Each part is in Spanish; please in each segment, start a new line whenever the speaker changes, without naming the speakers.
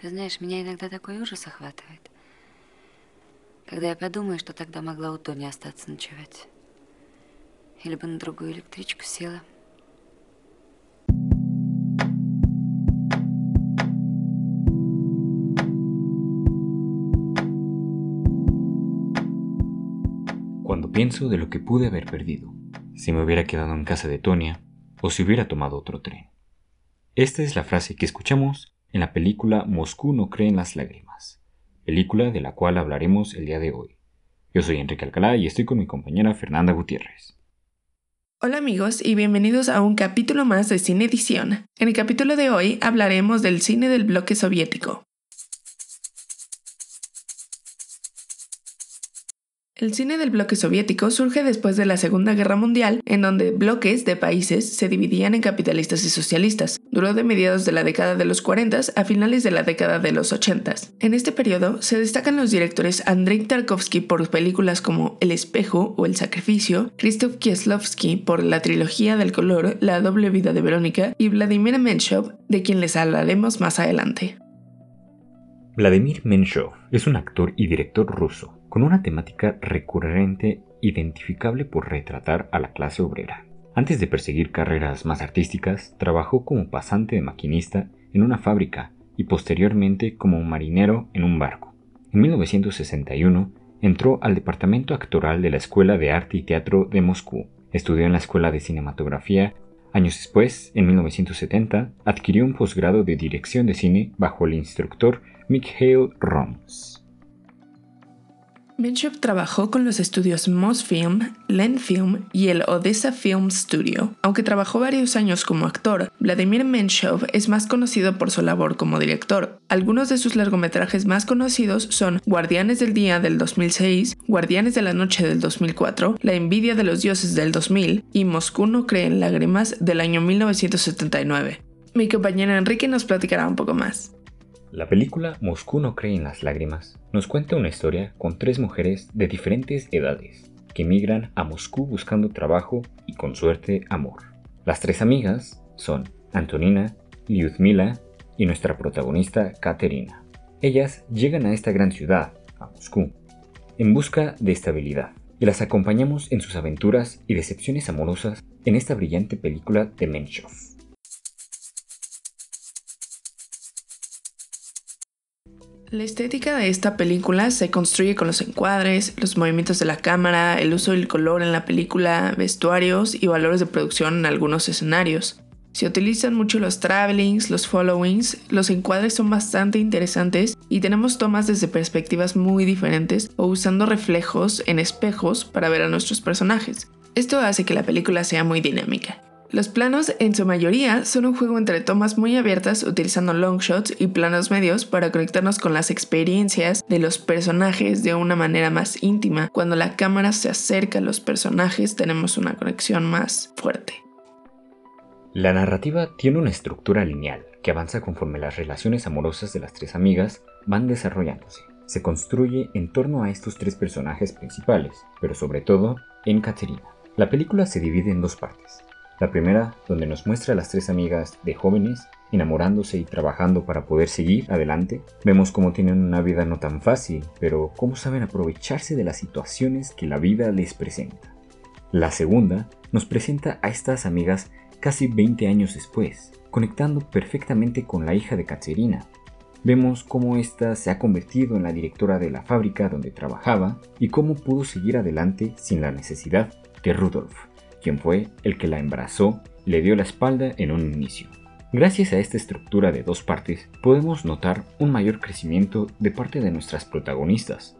Ты знаешь, меня иногда такой ужас охватывает, когда я подумаю, что тогда могла у Тони остаться ночевать. Или бы на другую электричку села.
Cuando pienso de lo que pude haber perdido, si me hubiera quedado en casa de Tonia o si hubiera tomado otro tren. Esta es la frase que escuchamos en la película Moscú no cree en las lágrimas, película de la cual hablaremos el día de hoy. Yo soy Enrique Alcalá y estoy con mi compañera Fernanda Gutiérrez.
Hola amigos y bienvenidos a un capítulo más de Cine Edición. En el capítulo de hoy hablaremos del cine del bloque soviético. El cine del bloque soviético surge después de la Segunda Guerra Mundial, en donde bloques de países se dividían en capitalistas y socialistas. Duró de mediados de la década de los 40 a finales de la década de los 80. En este periodo se destacan los directores Andrei Tarkovsky por películas como El espejo o El sacrificio, Krzysztof Kieslowski por la trilogía del color La doble vida de Verónica y Vladimir Menshov, de quien les hablaremos más adelante.
Vladimir Menshov es un actor y director ruso con una temática recurrente identificable por retratar a la clase obrera. Antes de perseguir carreras más artísticas, trabajó como pasante de maquinista en una fábrica y posteriormente como marinero en un barco. En 1961 entró al departamento actoral de la Escuela de Arte y Teatro de Moscú. Estudió en la Escuela de Cinematografía. Años después, en 1970, adquirió un posgrado de dirección de cine bajo el instructor Mikhail Roms.
Menshov trabajó con los estudios Mosfilm, Lenfilm y el Odessa Film Studio. Aunque trabajó varios años como actor, Vladimir Menshov es más conocido por su labor como director. Algunos de sus largometrajes más conocidos son Guardianes del Día del 2006, Guardianes de la Noche del 2004, La Envidia de los Dioses del 2000 y Moscú no cree en lágrimas del año 1979. Mi compañero Enrique nos platicará un poco más.
La película Moscú no cree en las lágrimas nos cuenta una historia con tres mujeres de diferentes edades que migran a Moscú buscando trabajo y con suerte amor. Las tres amigas son Antonina, Lyudmila y nuestra protagonista Katerina. Ellas llegan a esta gran ciudad, a Moscú, en busca de estabilidad y las acompañamos en sus aventuras y decepciones amorosas en esta brillante película de Menshov.
La estética de esta película se construye con los encuadres, los movimientos de la cámara, el uso del color en la película, vestuarios y valores de producción en algunos escenarios. Se utilizan mucho los travelings, los followings, los encuadres son bastante interesantes y tenemos tomas desde perspectivas muy diferentes o usando reflejos en espejos para ver a nuestros personajes. Esto hace que la película sea muy dinámica. Los planos en su mayoría son un juego entre tomas muy abiertas utilizando long shots y planos medios para conectarnos con las experiencias de los personajes de una manera más íntima. Cuando la cámara se acerca a los personajes tenemos una conexión más fuerte.
La narrativa tiene una estructura lineal que avanza conforme las relaciones amorosas de las tres amigas van desarrollándose. Se construye en torno a estos tres personajes principales, pero sobre todo en Caterina. La película se divide en dos partes. La primera, donde nos muestra a las tres amigas de jóvenes enamorándose y trabajando para poder seguir adelante. Vemos cómo tienen una vida no tan fácil, pero cómo saben aprovecharse de las situaciones que la vida les presenta. La segunda nos presenta a estas amigas casi 20 años después, conectando perfectamente con la hija de Katerina. Vemos cómo ésta se ha convertido en la directora de la fábrica donde trabajaba y cómo pudo seguir adelante sin la necesidad de Rudolf quien fue el que la embarazó y le dio la espalda en un inicio. Gracias a esta estructura de dos partes, podemos notar un mayor crecimiento de parte de nuestras protagonistas,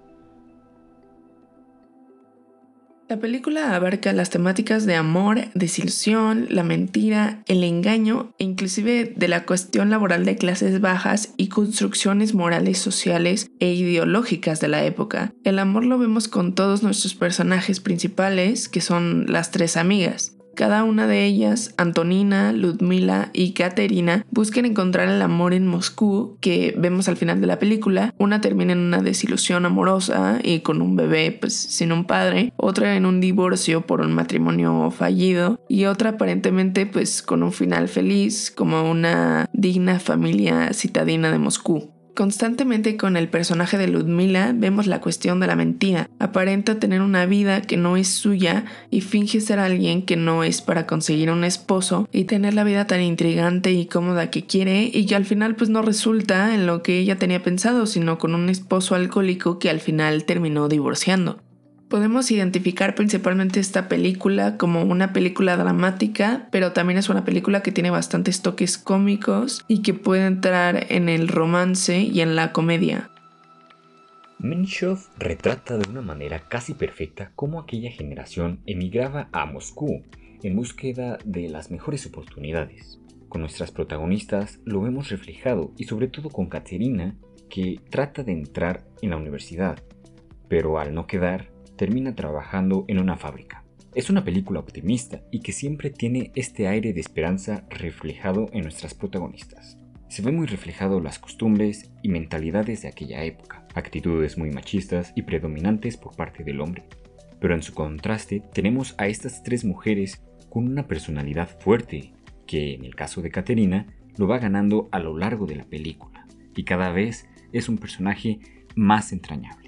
La película abarca las temáticas de amor, desilusión, la mentira, el engaño e inclusive de la cuestión laboral de clases bajas y construcciones morales, sociales e ideológicas de la época. El amor lo vemos con todos nuestros personajes principales, que son las tres amigas. Cada una de ellas, Antonina, Ludmila y Katerina, buscan encontrar el amor en Moscú, que vemos al final de la película. Una termina en una desilusión amorosa y con un bebé pues sin un padre, otra en un divorcio por un matrimonio fallido y otra aparentemente pues con un final feliz como una digna familia citadina de Moscú. Constantemente con el personaje de Ludmila vemos la cuestión de la mentira. Aparenta tener una vida que no es suya y finge ser alguien que no es para conseguir un esposo y tener la vida tan intrigante y cómoda que quiere y que al final pues no resulta en lo que ella tenía pensado, sino con un esposo alcohólico que al final terminó divorciando. Podemos identificar principalmente esta película como una película dramática, pero también es una película que tiene bastantes toques cómicos y que puede entrar en el romance y en la comedia.
Menshov retrata de una manera casi perfecta cómo aquella generación emigraba a Moscú en búsqueda de las mejores oportunidades. Con nuestras protagonistas lo vemos reflejado y sobre todo con Katerina que trata de entrar en la universidad, pero al no quedar termina trabajando en una fábrica. Es una película optimista y que siempre tiene este aire de esperanza reflejado en nuestras protagonistas. Se ve muy reflejado las costumbres y mentalidades de aquella época, actitudes muy machistas y predominantes por parte del hombre. Pero en su contraste tenemos a estas tres mujeres con una personalidad fuerte, que en el caso de Caterina lo va ganando a lo largo de la película, y cada vez es un personaje más entrañable.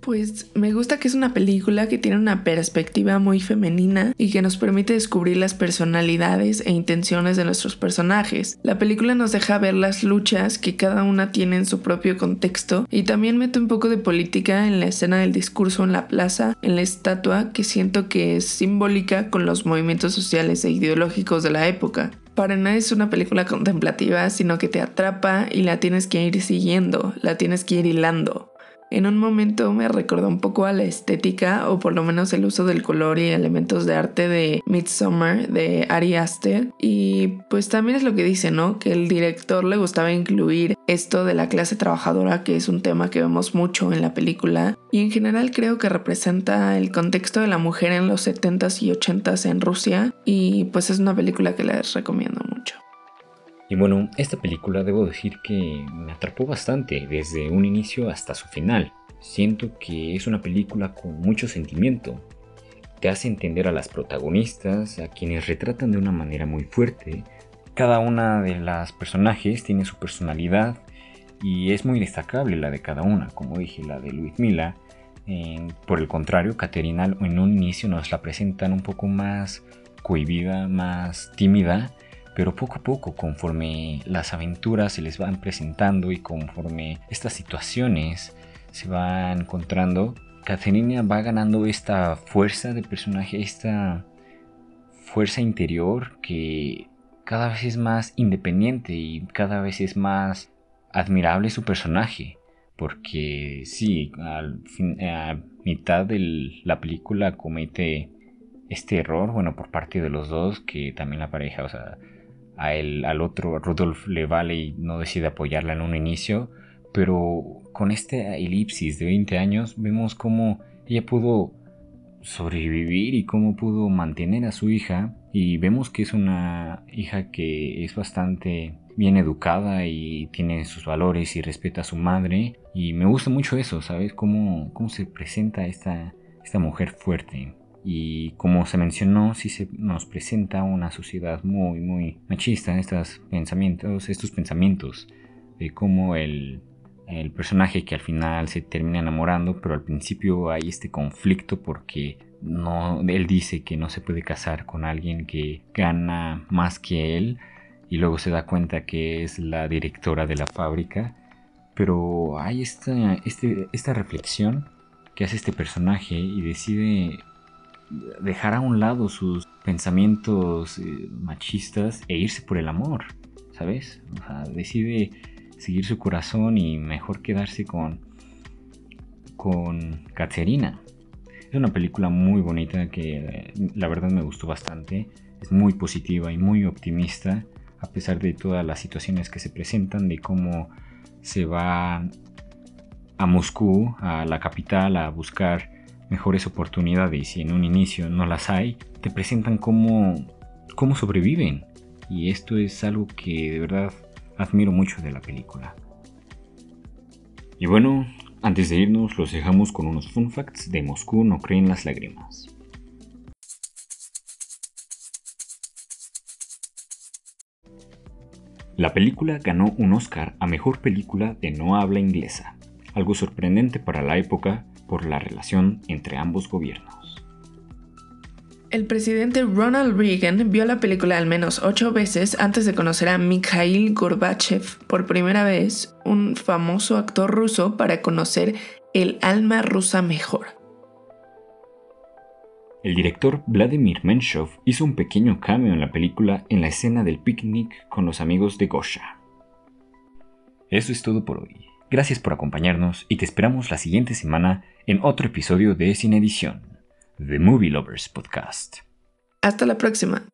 Pues me gusta que es una película que tiene una perspectiva muy femenina y que nos permite descubrir las personalidades e intenciones de nuestros personajes. La película nos deja ver las luchas que cada una tiene en su propio contexto y también mete un poco de política en la escena del discurso en la plaza, en la estatua que siento que es simbólica con los movimientos sociales e ideológicos de la época para nada es una película contemplativa, sino que te atrapa y la tienes que ir siguiendo, la tienes que ir hilando. En un momento me recordó un poco a la estética o por lo menos el uso del color y elementos de arte de Midsommar de Ari Aster y pues también es lo que dice, ¿no? Que el director le gustaba incluir esto de la clase trabajadora que es un tema que vemos mucho en la película y en general creo que representa el contexto de la mujer en los 70s y 80s en Rusia y pues es una película que les recomiendo mucho.
Y bueno, esta película debo decir que me atrapó bastante desde un inicio hasta su final. Siento que es una película con mucho sentimiento. Te hace entender a las protagonistas, a quienes retratan de una manera muy fuerte. Cada una de las personajes tiene su personalidad y es muy destacable la de cada una, como dije, la de Luis Mila. por el contrario, Caterina en un inicio nos la presentan un poco más cohibida, más tímida pero poco a poco, conforme las aventuras se les van presentando y conforme estas situaciones se van encontrando, Caterina va ganando esta fuerza de personaje, esta fuerza interior que cada vez es más independiente y cada vez es más admirable su personaje. Porque sí, al a mitad de la película comete este error, bueno, por parte de los dos, que también la pareja, o sea, a él, al otro Rudolf le vale y no decide apoyarla en un inicio, pero con esta elipsis de 20 años vemos cómo ella pudo sobrevivir y cómo pudo mantener a su hija y vemos que es una hija que es bastante bien educada y tiene sus valores y respeta a su madre y me gusta mucho eso, ¿sabes? Cómo, cómo se presenta esta, esta mujer fuerte. Y como se mencionó, sí se nos presenta una sociedad muy, muy machista, estos pensamientos, estos pensamientos de cómo el, el personaje que al final se termina enamorando, pero al principio hay este conflicto porque no, él dice que no se puede casar con alguien que gana más que él y luego se da cuenta que es la directora de la fábrica. Pero hay esta, este, esta reflexión que hace este personaje y decide dejar a un lado sus pensamientos eh, machistas e irse por el amor, ¿sabes? O sea, decide seguir su corazón y mejor quedarse con con Caterina. Es una película muy bonita que la verdad me gustó bastante. Es muy positiva y muy optimista a pesar de todas las situaciones que se presentan, de cómo se va a Moscú, a la capital, a buscar mejores oportunidades y en un inicio no las hay, te presentan cómo, cómo sobreviven. Y esto es algo que de verdad admiro mucho de la película. Y bueno, antes de irnos los dejamos con unos fun facts de Moscú no creen las lágrimas. La película ganó un Oscar a Mejor Película de No Habla Inglesa, algo sorprendente para la época por la relación entre ambos gobiernos.
El presidente Ronald Reagan vio la película al menos ocho veces antes de conocer a Mikhail Gorbachev por primera vez, un famoso actor ruso, para conocer el alma rusa mejor.
El director Vladimir Menshov hizo un pequeño cameo en la película en la escena del picnic con los amigos de Gosha. Eso es todo por hoy. Gracias por acompañarnos y te esperamos la siguiente semana en otro episodio de Sin Edición. The Movie Lovers Podcast.
Hasta la próxima.